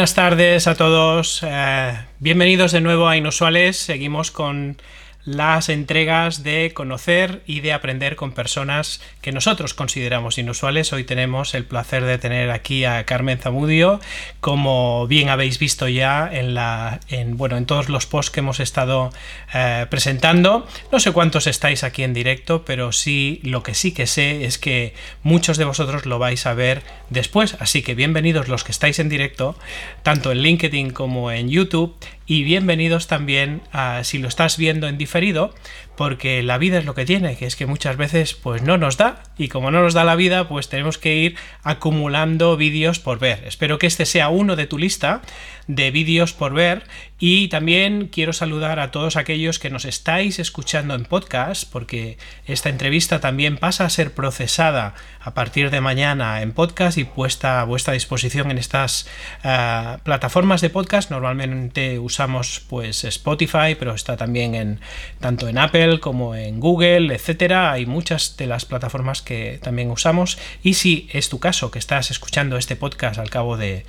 Buenas tardes a todos. Eh, bienvenidos de nuevo a Inusuales. Seguimos con las entregas de conocer y de aprender con personas que nosotros consideramos inusuales. Hoy tenemos el placer de tener aquí a Carmen Zamudio, como bien habéis visto ya en la en bueno en todos los posts que hemos estado eh, presentando. No sé cuántos estáis aquí en directo, pero sí lo que sí que sé es que muchos de vosotros lo vais a ver después. Así que bienvenidos los que estáis en directo, tanto en LinkedIn como en YouTube y bienvenidos también a si lo estás viendo en diferido, porque la vida es lo que tiene, que es que muchas veces pues no nos da y como no nos da la vida pues tenemos que ir acumulando vídeos por ver. Espero que este sea uno de tu lista de vídeos por ver y también quiero saludar a todos aquellos que nos estáis escuchando en podcast porque esta entrevista también pasa a ser procesada a partir de mañana en podcast y puesta a vuestra disposición en estas uh, plataformas de podcast. Normalmente usamos pues Spotify, pero está también en tanto en Apple como en Google, etcétera. Hay muchas de las plataformas que también usamos y si es tu caso que estás escuchando este podcast al cabo de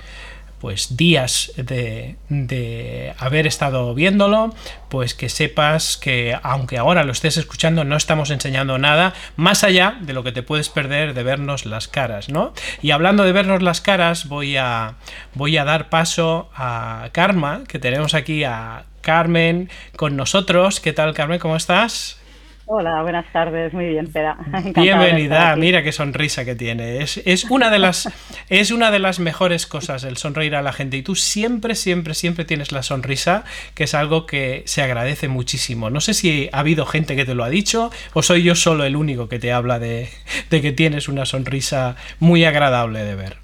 pues días de, de, haber estado viéndolo, pues que sepas que aunque ahora lo estés escuchando no estamos enseñando nada más allá de lo que te puedes perder de vernos las caras, ¿no? Y hablando de vernos las caras, voy a voy a dar paso a Karma, que tenemos aquí a Carmen con nosotros. ¿Qué tal, Carmen? ¿Cómo estás? Hola, buenas tardes, muy bien, Pera. Bienvenida, mira qué sonrisa que tiene. Es, es, una de las, es una de las mejores cosas el sonreír a la gente y tú siempre, siempre, siempre tienes la sonrisa, que es algo que se agradece muchísimo. No sé si ha habido gente que te lo ha dicho o soy yo solo el único que te habla de, de que tienes una sonrisa muy agradable de ver.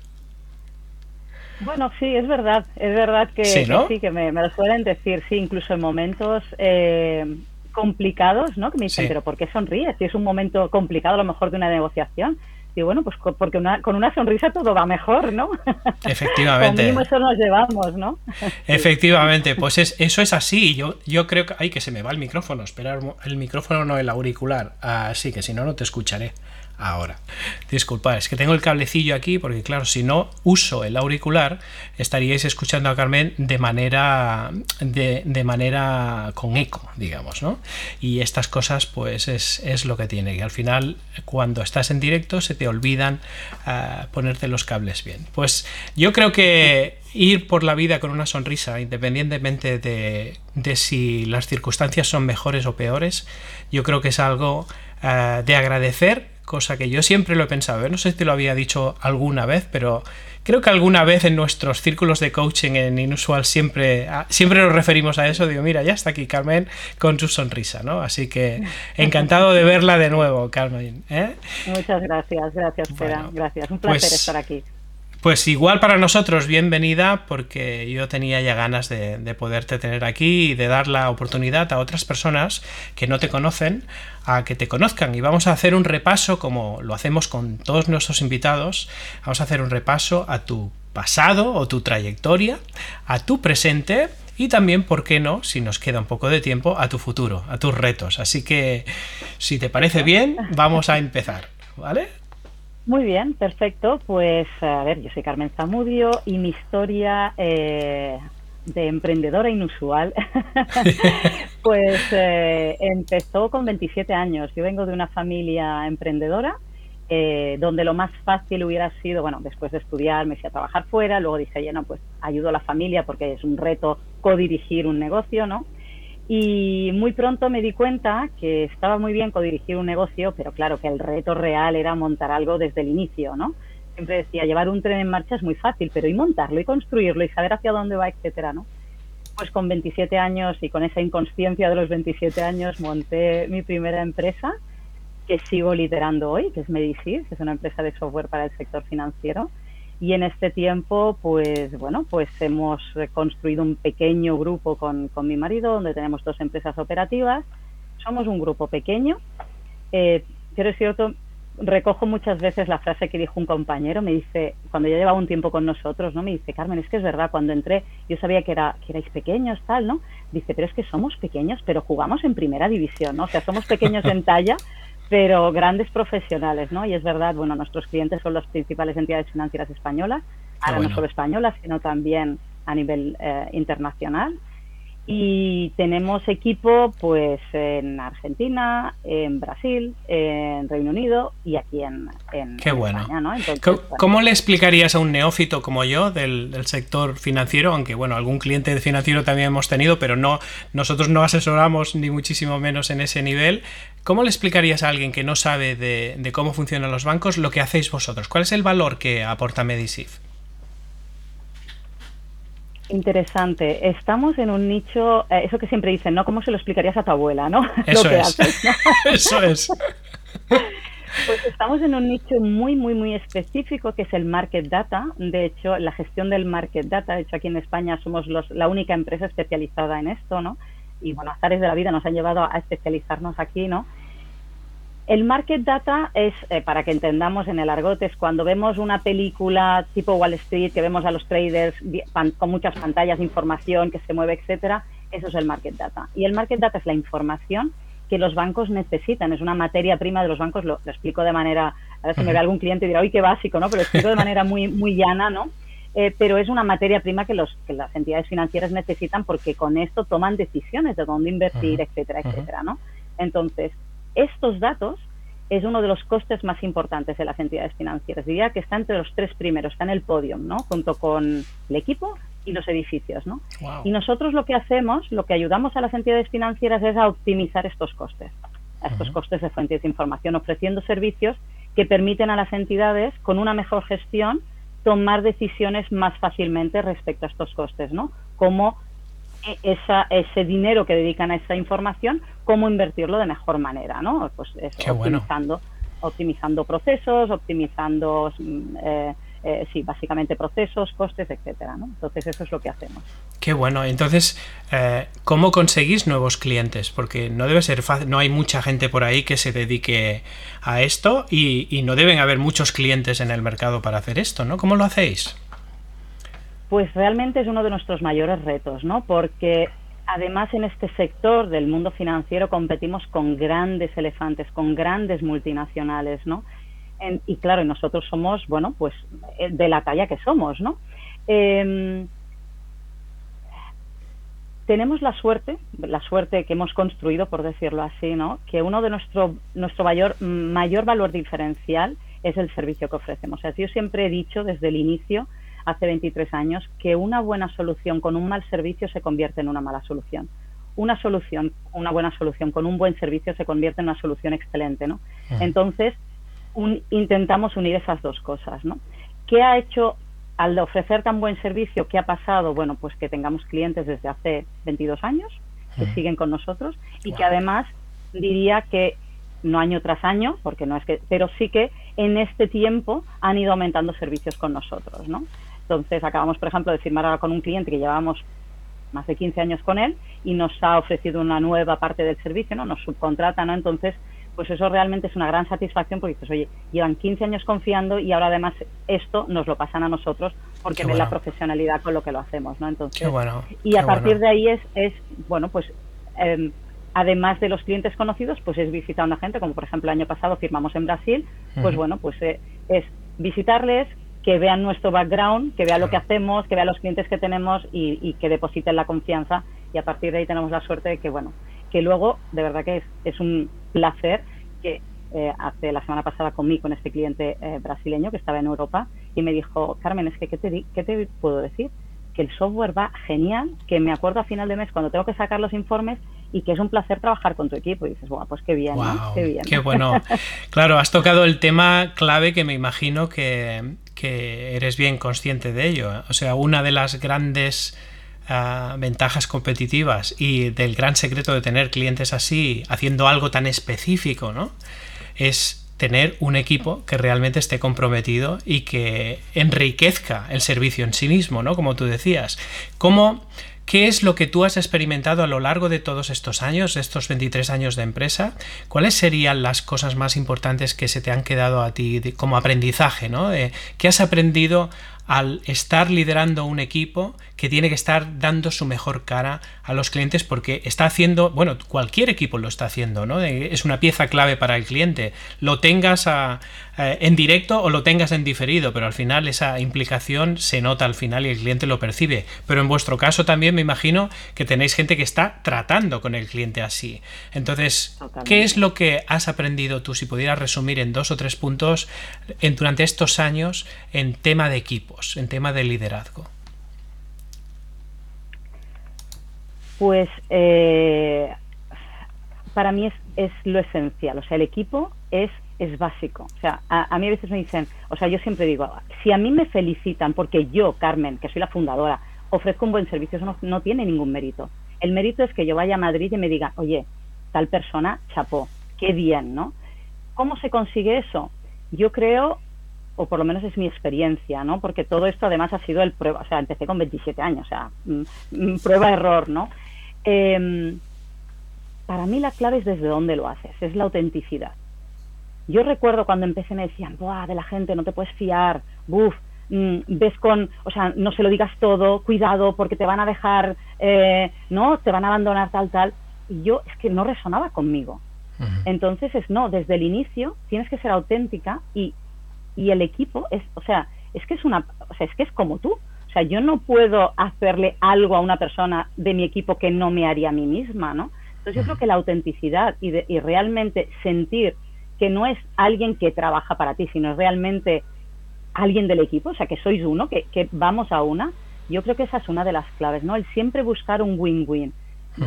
Bueno, sí, es verdad, es verdad que sí, ¿no? que, sí, que me, me, lo suelen decir, sí, incluso en momentos... Eh, complicados, ¿no? Que me dicen, sí. pero ¿por qué sonríes? Si es un momento complicado a lo mejor de una negociación. Y bueno, pues porque una, con una sonrisa todo va mejor, ¿no? Efectivamente. Eso nos llevamos, ¿no? Efectivamente, pues es, eso es así. Yo, yo creo que... Ay, que se me va el micrófono. Esperar el micrófono, no el auricular. Así que si no, no te escucharé ahora. Disculpad, es que tengo el cablecillo aquí porque claro, si no uso el auricular, estaríais escuchando a Carmen de manera de, de manera con eco, digamos, ¿no? Y estas cosas pues es, es, lo que tiene, que al final cuando estás en directo se te olvidan uh, ponerte los cables bien. Pues yo creo que ir por la vida con una sonrisa, independientemente de, de si las circunstancias son mejores o peores, yo creo que es algo uh, de agradecer cosa que yo siempre lo he pensado, ¿eh? no sé si te lo había dicho alguna vez, pero creo que alguna vez en nuestros círculos de coaching en Inusual siempre, siempre nos referimos a eso, digo, mira, ya está aquí Carmen con su sonrisa, ¿no? Así que encantado de verla de nuevo, Carmen. ¿eh? Muchas gracias, gracias, Pera, bueno, gracias, un placer pues, estar aquí. Pues igual para nosotros, bienvenida, porque yo tenía ya ganas de, de, poderte tener aquí y de dar la oportunidad a otras personas que no te conocen a que te conozcan. Y vamos a hacer un repaso, como lo hacemos con todos nuestros invitados, vamos a hacer un repaso a tu pasado o tu trayectoria, a tu presente y también, ¿por qué no, si nos queda un poco de tiempo, a tu futuro, a tus retos. Así que, si te parece bien, vamos a empezar, ¿vale? Muy bien, perfecto. Pues a ver, yo soy Carmen Zamudio y mi historia eh, de emprendedora inusual, pues eh, empezó con 27 años. Yo vengo de una familia emprendedora, eh, donde lo más fácil hubiera sido, bueno, después de estudiar me fui a trabajar fuera, luego dije, bueno, pues ayudo a la familia porque es un reto codirigir un negocio, ¿no? Y muy pronto me di cuenta que estaba muy bien codirigir un negocio, pero claro que el reto real era montar algo desde el inicio, ¿no? Siempre decía, llevar un tren en marcha es muy fácil, pero y montarlo y construirlo y saber hacia dónde va, etcétera, ¿no? Pues con 27 años y con esa inconsciencia de los 27 años monté mi primera empresa que sigo liderando hoy, que es Medisys, que es una empresa de software para el sector financiero y en este tiempo, pues bueno, pues hemos construido un pequeño grupo con, con mi marido, donde tenemos dos empresas operativas. Somos un grupo pequeño, eh, pero es cierto, recojo muchas veces la frase que dijo un compañero, me dice, cuando ya llevaba un tiempo con nosotros, ¿no? Me dice, Carmen, es que es verdad, cuando entré, yo sabía que, era, que erais pequeños, tal, ¿no? Dice, pero es que somos pequeños, pero jugamos en primera división, ¿no? O sea, somos pequeños en talla, pero grandes profesionales, ¿no? Y es verdad, bueno, nuestros clientes son las principales entidades financieras españolas, ahora no solo españolas, sino también a nivel eh, internacional y tenemos equipo pues en Argentina, en Brasil, en Reino Unido y aquí en, en Qué bueno. ¿Cómo, le explicarías a un neófito como yo del, sector financiero? Aunque bueno, algún cliente financiero también hemos tenido, pero no nosotros no asesoramos ni muchísimo menos en ese nivel. ¿Cómo le explicarías a alguien que no sabe de, de cómo funcionan los bancos lo que hacéis vosotros? ¿Cuál es el valor que aporta Medisif? Interesante. Estamos en un nicho, eh, eso que siempre dicen, ¿no? ¿Cómo se lo explicarías a tu abuela, no? Eso es. eso es. Pues estamos en un nicho muy, muy, muy específico que es el market data. De hecho, la gestión del market data, de hecho aquí en España somos los, la única empresa especializada en esto, ¿no? Y bueno, azares de la vida nos han llevado a especializarnos aquí, ¿no? El market data es, eh, para que entendamos en el argot, es cuando vemos una película tipo Wall Street, que vemos a los traders con muchas pantallas de información que se mueve, etcétera, eso es el market data. Y el market data es la información que los bancos necesitan, es una materia prima de los bancos, lo, explico de manera, a ver si me ve algún cliente y dirá, uy, qué básico, ¿no? Pero lo explico de manera muy, muy llana, ¿no? Eh, pero es una materia prima que, los, que las entidades financieras necesitan porque con esto toman decisiones de dónde invertir, etcétera, etcétera, ¿no? Entonces, estos datos es uno de los costes más importantes de las entidades financieras. Diría que está entre los tres primeros, está en el podio, ¿no? Junto con el equipo y los edificios, ¿no? Y nosotros lo que hacemos, lo que ayudamos a las entidades financieras es a optimizar estos costes, estos costes de fuentes de información, ofreciendo servicios que permiten a las entidades, con una mejor gestión, tomar decisiones más fácilmente respecto a estos costes, ¿no? Como esa, ese dinero que dedican a esa información, cómo invertirlo de mejor manera, ¿no? Pues optimizando, optimizando procesos, optimizando, mm, eh, eh, sí, básicamente procesos, costes, etcétera, ¿no? Entonces eso es lo que hacemos. Qué bueno. Entonces, eh, ¿cómo conseguís nuevos clientes? Porque no debe ser fácil, no hay mucha gente por ahí que se dedique a esto y, y no deben haber muchos clientes en el mercado para hacer esto, ¿no? ¿Cómo lo hacéis? Pues realmente es uno de nuestros mayores retos, ¿no? Porque además en este sector del mundo financiero competimos con grandes elefantes, con grandes multinacionales, ¿no? y claro, nosotros somos, bueno, pues eh, de la talla que somos, ¿no? Em, tenemos la suerte, la suerte que hemos construido, por decirlo así, ¿no? Que uno de nuestro, nuestro mayor, mayor valor diferencial es el servicio que ofrecemos. O sea, yo siempre he dicho desde el inicio hace 23 años que una buena solución con un mal servicio se convierte en una mala solución. Una solución, una buena solución con un buen servicio se convierte en una solución excelente, ¿no? Entonces, intentamos unir esas dos cosas, ¿no? ¿Qué ha hecho al ofrecer tan buen servicio? ¿Qué ha pasado? Bueno, pues que tengamos clientes desde hace 22 años que siguen con nosotros y que además diría que no año tras año, porque no es que, pero sí que en este tiempo han ido aumentando servicios con nosotros, ¿no? Entonces, acabamos, por ejemplo, de firmar ahora con un cliente que llevábamos más de 15 años con él y nos ha ofrecido una nueva parte del servicio, ¿no? Nos subcontrata, ¿no? Entonces, pues eso realmente es una gran satisfacción porque dices, oye, llevan 15 años confiando y ahora además esto nos lo pasan a nosotros porque ven la profesionalidad con lo que lo hacemos, ¿no? Entonces, y a partir de ahí es, es bueno, pues em, además de los clientes conocidos, pues es visitar a una gente, como por ejemplo el año pasado firmamos en Brasil, pues bueno, pues eh, es visitarles, que vean nuestro background, que vean lo que hacemos, que vean los clientes que tenemos y, que depositen la confianza y a partir de ahí tenemos la suerte de que, bueno, que luego, de verdad que es, es un placer que eh, hace la semana pasada conmigo con este cliente eh, brasileño que estaba en Europa y me dijo, Carmen, es que, ¿qué te, qué te puedo decir? Que el software va genial, que me acuerdo a final de mes cuando tengo que sacar los informes y que es un placer trabajar con tu equipo. Y dices, bueno, pues qué bien, qué bien. Qué bueno. Claro, has tocado el tema clave que me imagino que, que eres bien consciente de ello. O sea, una de las grandes ah, ventajas competitivas y del gran secreto de tener clientes así, haciendo algo tan específico, ¿no? Es tener un equipo que realmente esté comprometido y que enriquezca el servicio en sí mismo, ¿no? Como tú decías. ¿Cómo, ¿Qué es lo que tú has experimentado a lo largo de todos estos años, estos 23 años de empresa? ¿Cuáles serían las cosas más importantes que se te han quedado a ti como aprendizaje? ¿no? ¿Qué has aprendido al estar liderando un equipo que tiene que estar dando su mejor cara a los clientes porque está haciendo, bueno, cualquier equipo lo está haciendo, ¿no? Es una pieza clave para el cliente. Lo tengas en directo o lo tengas en diferido, pero al final esa implicación se nota al final y el cliente lo percibe. Pero en vuestro caso también me imagino que tenéis gente que está tratando con el cliente así. Entonces, ¿qué es lo que has aprendido tú, si pudieras resumir en dos o tres puntos, en, durante estos años en tema de en tema de liderazgo? Pues eh, para mí es, lo esencial, o sea, el equipo es, es básico. O sea, a, mí a veces me dicen, o sea, yo siempre digo, si a mí me felicitan porque yo, Carmen, que soy la fundadora, ofrezco un buen servicio, eso no, no tiene ningún mérito. El mérito es que yo vaya a Madrid y me diga, oye, tal persona, chapó, qué bien, ¿no? ¿Cómo se consigue eso? Yo creo o por lo menos es mi experiencia, ¿no? Porque todo esto además ha sido el prueba, o sea, empecé con 27 años, o sea, mm, mm, prueba-error, ¿no? Em, para mí la clave es desde dónde lo haces, es la autenticidad. Yo recuerdo cuando empecé me decían, ¡buah, de la gente no te puedes fiar! ¡Buf! Mm, ves con, o sea, no se lo digas todo, cuidado porque te van a dejar, eh, ¿no? Te van a abandonar tal, tal. Y yo es que no resonaba conmigo. Entonces es no, desde el inicio tienes que ser auténtica y y el equipo es, o sea, es que es una, o sea, es que es como tú. O sea, yo no puedo hacerle algo a una persona de mi equipo que no me haría a mí misma, ¿no? Entonces yo creo que la autenticidad y, y realmente sentir que no es alguien que trabaja para ti, sino realmente alguien del equipo, o sea, que sois uno, que, que vamos a una, yo creo que esa es una de las claves, ¿no? El siempre buscar un win-win.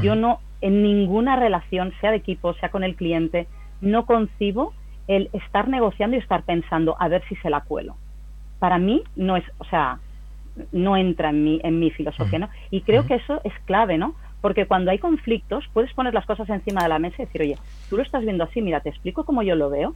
Yo no, en ninguna relación, sea de equipo, sea con el cliente, no concibo el estar negociando y estar pensando a ver si se la cuelo. Para mí no es, o sea, no entra en mi, en mi filosofía, ¿no? Y creo que eso es clave, ¿no? Porque cuando hay conflictos, puedes poner las cosas encima de la mesa y decir, oye, tú lo estás viendo así, mira, te explico cómo yo lo veo,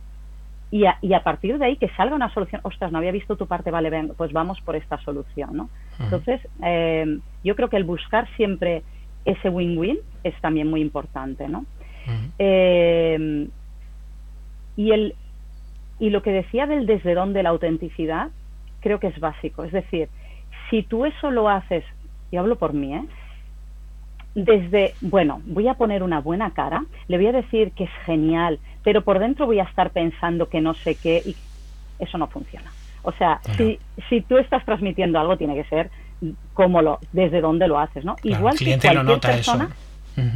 y a, y a partir de ahí que salga una solución, ostras, no había visto tu parte, vale, ven, pues vamos por esta solución, ¿no? Entonces, eh, yo creo que el buscar siempre ese win-win es también muy importante, ¿no? eh, y, el, y lo que decía del desde dónde la autenticidad, creo que es básico. Es decir, si tú eso lo haces, y hablo por mí, ¿eh? desde, bueno, voy a poner una buena cara, le voy a decir que es genial, pero por dentro voy a estar pensando que no sé qué, y eso no funciona. O sea, si, si tú estás transmitiendo algo, tiene que ser como lo, desde dónde lo haces, ¿no? Igual que cualquier persona,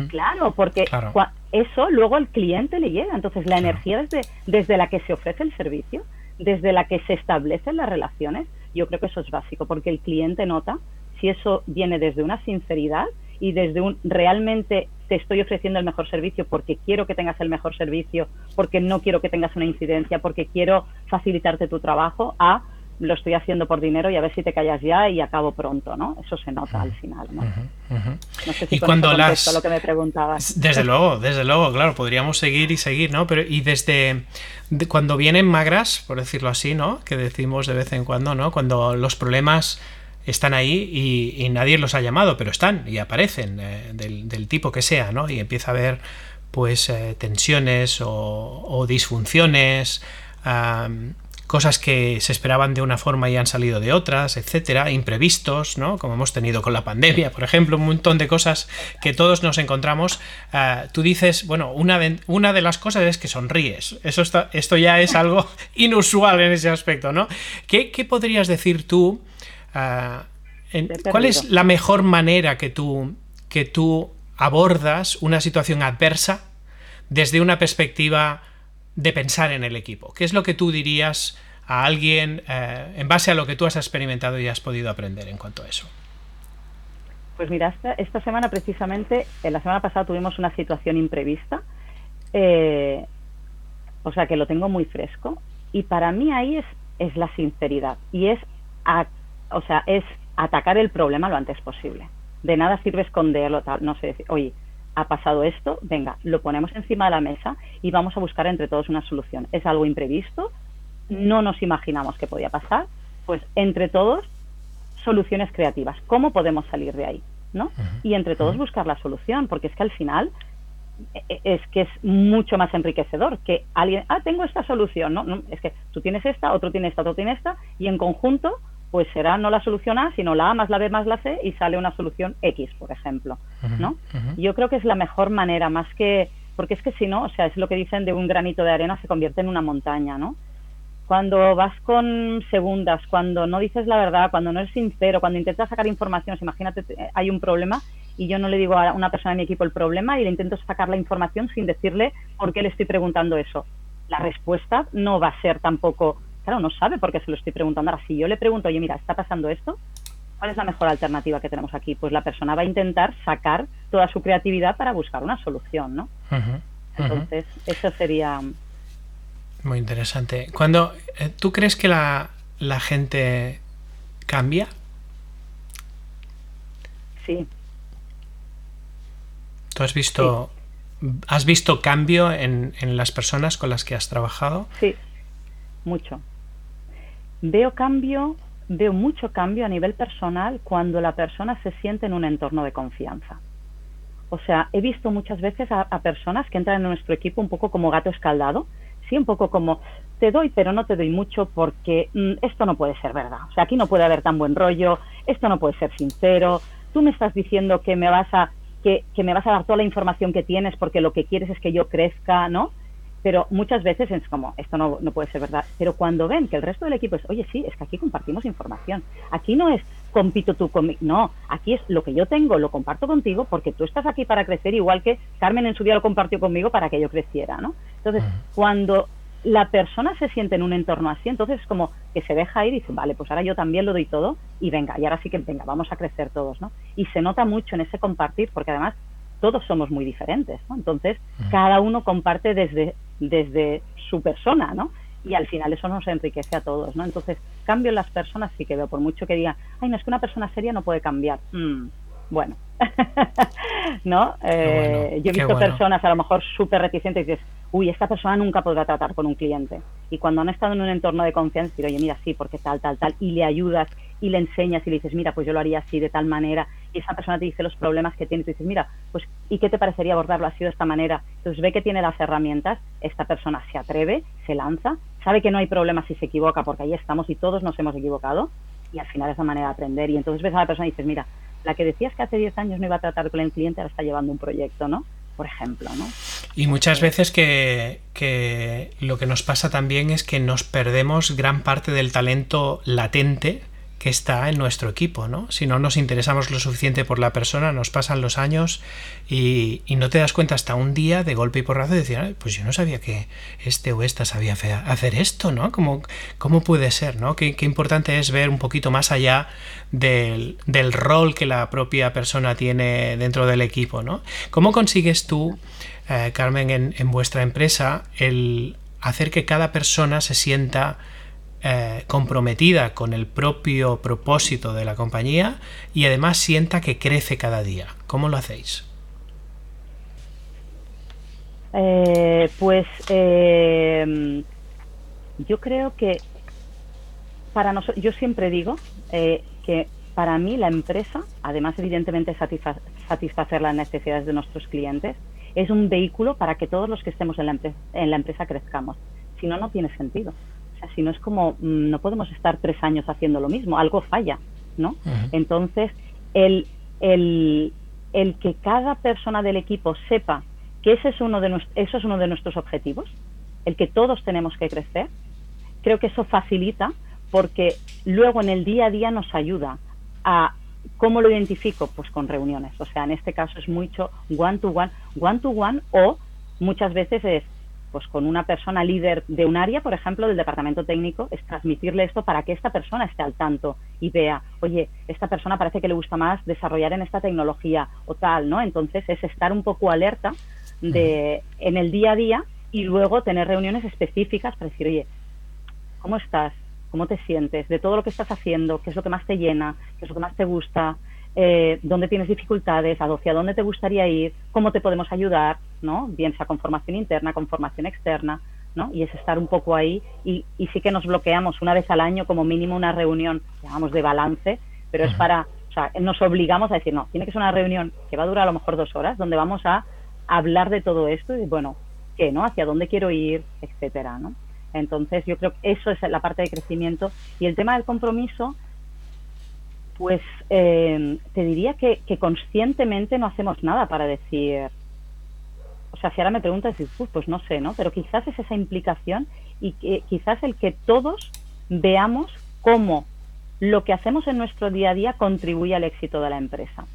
Claro, porque eso luego al cliente le llega. Entonces, la energía desde, desde la que se ofrece el servicio, desde la que se establecen las relaciones, yo creo que eso es básico, porque el cliente nota si eso viene desde una sinceridad y desde un realmente te estoy ofreciendo el mejor servicio porque quiero que tengas el mejor servicio, porque no quiero que tengas una incidencia, porque quiero facilitarte tu trabajo, a lo estoy haciendo por dinero y a ver si te callas ya y acabo pronto, ¿no? Eso se nota al final, ¿no? No sé si y cuando las lo que me preguntabas. Desde luego, desde luego, claro, podríamos seguir y seguir, ¿no? Pero y desde cuando vienen magras, por decirlo así, ¿no? Que decimos de vez en cuando, ¿no? Cuando los problemas están ahí y, nadie los ha llamado, pero están y aparecen eh, del, tipo que sea, ¿no? Y empieza a haber pues eh, tensiones o, disfunciones cosas que se esperaban de una forma y han salido de otras, etcétera, imprevistos, ¿no? Como hemos tenido con la pandemia, por ejemplo, un montón de cosas que todos nos encontramos. Ah, tú dices, bueno, una de, una de las cosas es que sonríes. Eso está, esto ya es algo inusual en ese aspecto, ¿no? ¿Qué, podrías decir tú? Ah, ¿Cuál es la mejor manera que tú, que tú abordas una situación adversa desde una perspectiva de pensar en el equipo. ¿Qué es lo que tú dirías a alguien eh, en base a lo que tú has experimentado y has podido aprender en cuanto a eso? Pues mira, esta, semana precisamente, en la semana pasada tuvimos una situación imprevista, eh, o sea que lo tengo muy fresco, y para mí ahí es, es la sinceridad, y es, o sea, es atacar el problema lo antes posible. De nada sirve esconderlo, tal, no sé, decir, oye, ha pasado esto, venga, lo ponemos encima de la mesa y vamos a buscar entre todos una solución. Es algo imprevisto, no nos imaginamos que podía pasar, pues entre todos soluciones creativas. ¿Cómo podemos salir de ahí? ¿no? Y entre todos buscar la solución, porque es que al final e, e, es que es mucho más enriquecedor que alguien, ah, tengo esta solución, ¿no? no es que tú tienes esta, otro tiene esta, otro tiene esta, y en conjunto pues será no la solución A, sino la A más la B más la C y sale una solución X, por ejemplo, ¿no? Yo creo que es la mejor manera, más que, porque es que si no, o sea, es lo que dicen de un granito de arena se convierte en una montaña, ¿no? Cuando vas con segundas, cuando no dices la verdad, cuando no eres sincero, cuando intentas sacar información, imagínate, hay un problema y yo no le digo a una persona de mi equipo el problema y le intento sacar la información sin decirle por qué le estoy preguntando eso. La respuesta no va a ser tampoco claro, no sabe por qué se lo estoy preguntando. Ahora, si yo le pregunto, oye, mira, está pasando esto, ¿cuál es la mejor alternativa que tenemos aquí? Pues la persona va a intentar sacar toda su creatividad para buscar una solución, ¿no? Entonces, eso sería... Muy interesante. Cuando eh, tú crees que la, gente cambia? Sí. ¿Tú has visto, has visto cambio en, en las personas con las que has trabajado? Sí, mucho. Veo cambio, veo mucho cambio a nivel personal cuando la persona se siente en un entorno de confianza. O sea, he visto muchas veces a, personas que entran en nuestro equipo un poco como gato escaldado, sí, un poco como te doy pero no te doy mucho porque mm, esto no puede ser verdad. O sea, aquí no puede haber tan buen rollo, esto no puede ser sincero, tú me estás diciendo que me vas a que, que me vas a dar toda la información que tienes porque lo que quieres es que yo crezca, ¿no? Pero muchas veces es como, esto no, no, puede ser verdad. Pero cuando ven que el resto del equipo es, oye, sí, es que aquí compartimos información. Aquí no es compito tú conmigo, no, aquí es lo que yo tengo, lo comparto contigo porque tú estás aquí para crecer, igual que Carmen en su día lo compartió conmigo para que yo creciera, ¿no? Entonces, cuando la persona se siente en un entorno así, entonces es como que se deja ir y dice, vale, pues ahora yo también lo doy todo y venga, y ahora sí que venga, vamos a crecer todos, ¿no? Y se nota mucho en ese compartir porque además todos somos muy diferentes, ¿no? Entonces, cada uno comparte desde desde su persona, ¿no? Y al final eso nos enriquece a todos, ¿no? Entonces, cambio en las personas sí que veo, por mucho que digan, ay, no, es que una persona seria no puede cambiar. Mm, bueno, ¿no? Eh, yo he visto personas a lo mejor súper reticentes y dices, uy, esta persona nunca podrá tratar con un cliente. Y cuando han estado en un entorno de confianza, decir, oye, mira, sí, porque tal, tal, tal, y le ayudas y le enseñas y le dices, mira, pues yo lo haría así, de tal manera, y esa persona te dice los problemas que tienes y dices, mira, pues, ¿y qué te parecería abordarlo así de esta manera? Entonces ve que tiene las herramientas, esta persona se atreve, se lanza, sabe que no hay problema si se equivoca, porque ahí estamos y todos nos hemos equivocado, y al final es la manera de aprender. Y entonces ves a la persona y dices, mira, la que decías que hace 10 años no iba a tratar con el cliente, ahora está llevando un proyecto, ¿no? Por ejemplo, ¿no? Y muchas veces que, que lo que nos pasa también es que nos perdemos gran parte del talento latente que está en nuestro equipo, ¿no? Si no nos interesamos lo suficiente por la persona, nos pasan los años y, no te das cuenta hasta un día de golpe y porrazo de decir, pues yo no sabía que este o esta sabía hacer esto, ¿no? ¿Cómo, cómo puede ser, ¿no? Qué, importante es ver un poquito más allá del, rol que la propia persona tiene dentro del equipo, ¿no? ¿Cómo consigues tú, eh, Carmen, en, en vuestra empresa, el hacer que cada persona se sienta eh, comprometida con el propio propósito de la compañía y además sienta que crece cada día. ¿Cómo lo hacéis? Eh, pues eh, yo creo que para nosotros, yo siempre digo que para mí la empresa, además evidentemente satisfacer las necesidades de nuestros clientes, es un vehículo para que todos los que estemos en la empresa crezcamos. Si no, no tiene sentido si no es como, mm, no podemos estar tres años haciendo lo mismo, algo falla, ¿no? Entonces, el, el, el que cada persona del equipo sepa que ese es uno de eso es uno de nuestros objetivos, el que todos tenemos que crecer, creo que eso facilita porque luego en el día a día nos ayuda a ¿Cómo lo identifico? Pues con reuniones. O sea, en este caso es mucho one to one, one to one o muchas veces es pues con una persona líder de un área, por ejemplo, del departamento técnico, es transmitirle esto para que esta persona esté al tanto y vea, oye, esta persona parece que le gusta más desarrollar en esta tecnología o tal, ¿no? Entonces es estar un poco alerta de en el día a día y luego tener reuniones específicas para decir, oye, ¿cómo estás? ¿Cómo te sientes? De todo lo que estás haciendo, ¿qué es lo que más te llena? ¿Qué es lo que más te gusta? Eh, dónde tienes dificultades, hacia dónde te gustaría ir, cómo te podemos ayudar, ¿no? Bien sea con formación interna, con formación externa, ¿no? Y es estar un poco ahí y, y sí que nos bloqueamos una vez al año como mínimo una reunión, llamamos de balance, pero es para, o sea, nos obligamos a decir, no, tiene que ser una reunión que va a durar a lo mejor dos horas, donde vamos a hablar de todo esto y, bueno, ¿qué, no? Hacia dónde quiero ir, etcétera, ¿no? Entonces, yo creo que eso es la parte de crecimiento. Y el tema del compromiso, Pues eh, te diría que, conscientemente no hacemos nada para decir, o sea, si ahora me preguntas, pues no sé, ¿no? Pero quizás es esa implicación y que, quizás el que todos veamos cómo lo que hacemos en nuestro día a día contribuye al éxito de la empresa.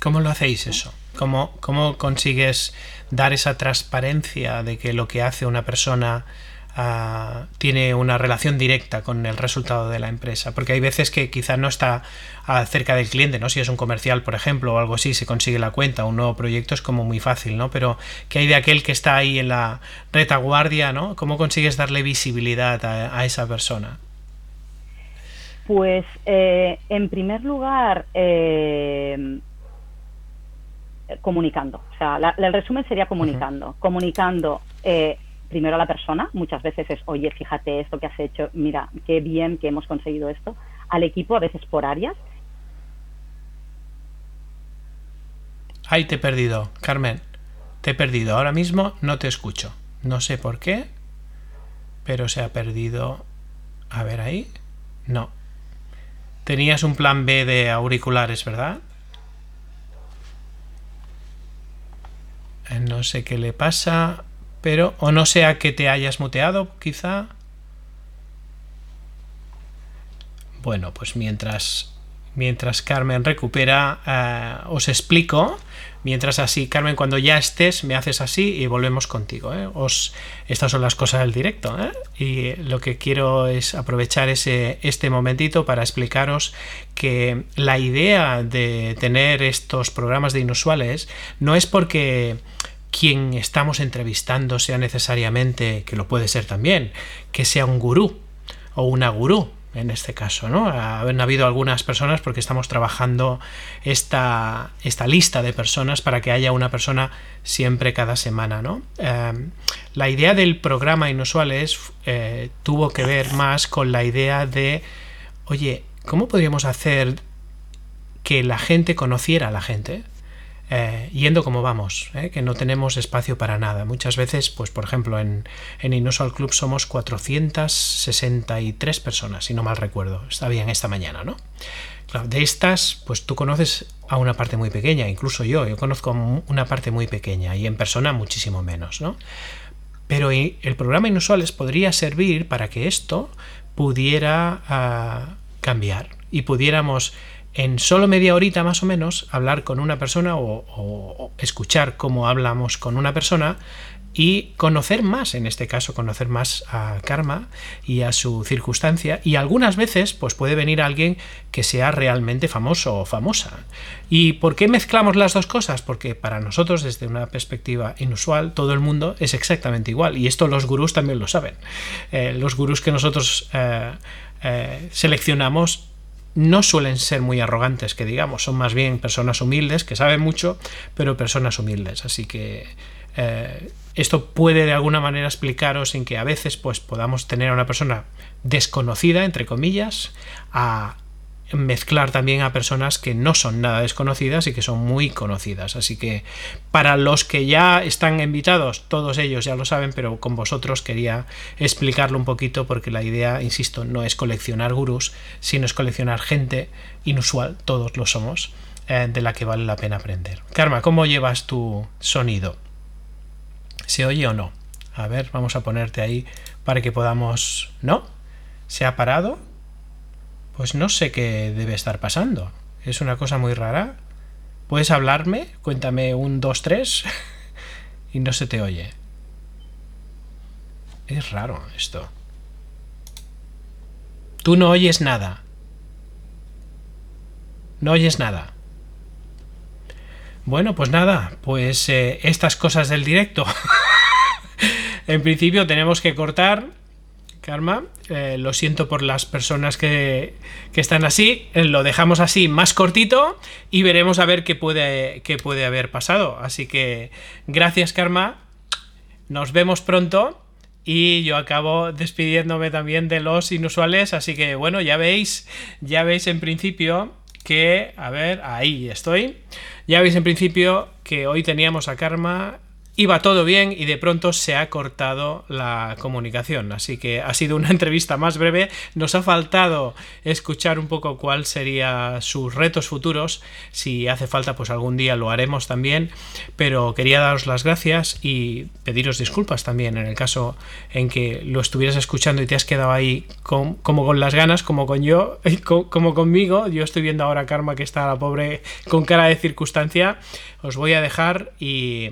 ¿Cómo lo hacéis eso? ¿Cómo, ¿Cómo consigues dar esa transparencia de que lo que hace una persona ah, tiene una relación directa con el resultado de la empresa? Porque hay veces que quizá no está ah, cerca del cliente, ¿no? Si es un comercial, por ejemplo, o algo así, se consigue la cuenta, un nuevo proyecto es como muy fácil, ¿no? Pero ¿qué hay de aquel que está ahí en la retaguardia, ¿no? ¿Cómo consigues darle visibilidad a, esa persona? Pues, eh, en primer lugar, eh, comunicando. O sea, el resumen sería comunicando. Comunicando eh, primero a la persona, muchas veces es, oye, fíjate esto que has hecho, mira, qué bien que hemos conseguido esto. Al equipo, a veces por áreas. Ay, te he perdido, Carmen. Te he perdido. Ahora mismo no te escucho. No sé por qué, pero se ha perdido. A ver ahí. No. Tenías un plan B de auriculares, ¿verdad? Eh, no sé qué le pasa, pero o no sea que te hayas muteado, quizá. Bueno, pues mientras mientras Carmen recupera, eh, os explico. Mientras así, Carmen, cuando ya estés, me haces así y volvemos contigo. ¿eh? Os, estas son las cosas del directo. Y lo que quiero es aprovechar ese, este momentito para explicaros que la idea de tener estos programas de inusuales no es porque quien estamos entrevistando sea necesariamente, que lo puede ser también, que sea un gurú o una gurú en este caso, ¿no? Han habido algunas personas porque estamos trabajando esta, esta lista de personas para que haya una persona siempre cada semana, ¿no? Em, la idea del programa Inusuales eh, tuvo que ver más con la idea de, oye, ¿cómo podríamos hacer que la gente conociera a la gente? Eh, yendo como vamos, eh, que no tenemos espacio para nada. Muchas veces, pues por ejemplo, en, en Inusual Club somos 463 personas, si no mal recuerdo. Está bien esta mañana, ¿no? de estas, pues tú conoces a una parte muy pequeña, incluso yo, yo conozco una parte muy pequeña y en persona muchísimo menos, ¿no? Pero el programa Inusuales podría servir para que esto pudiera ah, cambiar y pudiéramos en solo media horita más o menos hablar con una persona o, escuchar cómo hablamos con una persona y conocer más, en este caso, conocer más a Karma y a su circunstancia. Y algunas veces, pues puede venir alguien que sea realmente famoso o famosa. ¿Y por qué mezclamos las dos cosas? Porque para nosotros, desde una perspectiva inusual, todo el mundo es exactamente igual. Y esto los gurús también lo saben. Eh, los gurús que nosotros eh, eh, seleccionamos no suelen ser muy arrogantes, que digamos, son más bien personas humildes, que saben mucho, pero personas humildes. Así que eh, esto puede de alguna manera explicaros en que a veces pues, podamos tener a una persona desconocida, entre comillas, a mezclar también a personas que no son nada desconocidas y que son muy conocidas. Así que para los que ya están invitados, todos ellos ya lo saben, pero con vosotros quería explicarlo un poquito porque la idea, insisto, no es coleccionar gurús, sino es coleccionar gente inusual, todos lo somos, eh, de la que vale la pena aprender. Karma, ¿cómo llevas tu sonido? ¿Se oye o no? A ver, vamos a ponerte ahí para que podamos... ¿No? ¿Se ha parado? Pues no sé qué debe estar pasando. Es una cosa muy rara. ¿Puedes hablarme? Cuéntame un, dos, tres. y no se te oye. Es raro esto. Tú no oyes nada. No oyes nada. Bueno, pues nada, pues eh, estas cosas del directo. en principio tenemos que cortar Karma. Eh, lo siento por las personas que, están así. Eh, lo dejamos así más cortito y veremos a ver qué puede, qué puede haber pasado. Así que gracias Karma. Nos vemos pronto. Y yo acabo despidiéndome también de los inusuales. Así que bueno, ya veis, ya veis en principio que, a ver, ahí estoy. Ya veis en principio que hoy teníamos a Karma iba todo bien y de pronto se ha cortado la comunicación. Así que ha sido una entrevista más breve. Nos ha faltado escuchar un poco cuál serían sus retos futuros. Si hace falta, pues algún día lo haremos también. Pero quería daros las gracias y pediros disculpas también en el caso en que lo estuvieras escuchando y te has quedado ahí como con las ganas, como con yo, como conmigo. Yo estoy viendo ahora a Karma que está la pobre con cara de circunstancia. Os voy a dejar y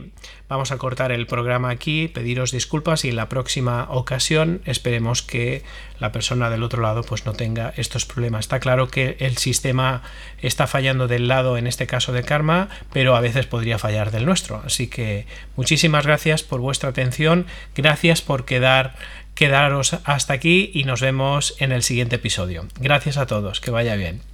Vamos a cortar el programa aquí, pediros disculpas y en la próxima ocasión esperemos que la persona del otro lado pues no tenga estos problemas. Está claro que el sistema está fallando del lado, en este caso de Karma, pero a veces podría fallar del nuestro. Así que muchísimas gracias por vuestra atención, gracias por quedar quedaros hasta aquí y nos vemos en el siguiente episodio. Gracias a todos, que vaya bien.